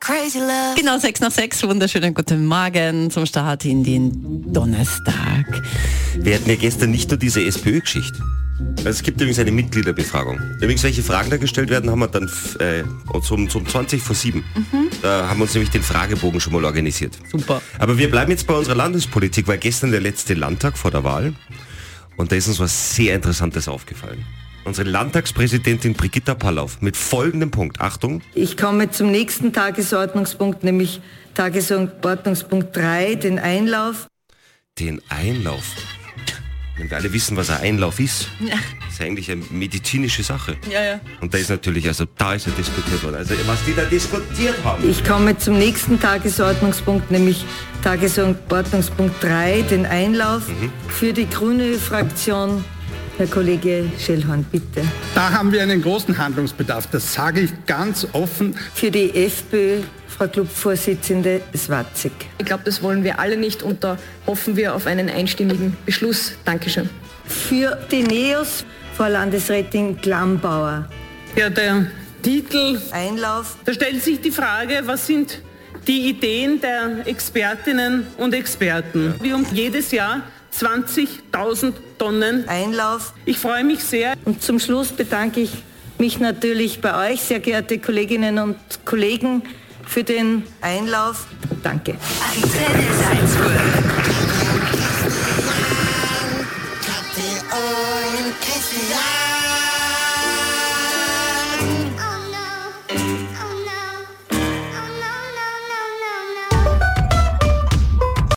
crazy love. Genau, sechs nach sechs. Wunderschönen guten Morgen zum Start in den Donnerstag. Wir hatten ja gestern nicht nur diese SPÖ-Geschichte. Also es gibt übrigens eine Mitgliederbefragung. Übrigens, welche Fragen da gestellt werden, haben wir dann äh, zum, zum 20 vor 7. Da haben wir uns nämlich den Fragebogen schon mal organisiert. Super. Aber wir bleiben jetzt bei unserer Landespolitik, weil gestern der letzte Landtag vor der Wahl und da ist uns was sehr Interessantes aufgefallen. Unsere Landtagspräsidentin Brigitta Pallauf mit folgendem Punkt. Achtung, Ich komme zum nächsten Tagesordnungspunkt, nämlich Tagesordnungspunkt 3, den Einlauf. den Einlauf. Wenn wir alle wissen, was ein Einlauf ist, ist ja eigentlich eine medizinische Sache. Ja, ja. Und da ist natürlich, also da ist ja diskutiert worden. Also was die da diskutiert haben. Ich komme zum nächsten Tagesordnungspunkt, nämlich Tagesordnungspunkt 3, den Einlauf. Für die grüne Fraktion, Herr Kollege Schellhorn, bitte. Da haben wir einen großen Handlungsbedarf. Das sage ich ganz offen. Für die FPÖ, Frau Clubvorsitzende Swatzig. Ich glaube, das wollen wir alle nicht und da hoffen wir auf einen einstimmigen Beschluss. Dankeschön. Für die NEOS, Frau Landesrätin Glambauer. Ja, der Titel, Einlauf. da stellt sich die Frage, was sind die Ideen der Expertinnen und Experten? Wir um jedes Jahr 20.000 Tonnen. Einlauf. Ich freue mich sehr. Und zum Schluss bedanke ich mich natürlich bei euch, sehr geehrte Kolleginnen und Kollegen, für den Einlauf. Danke. Antenne Salzburg.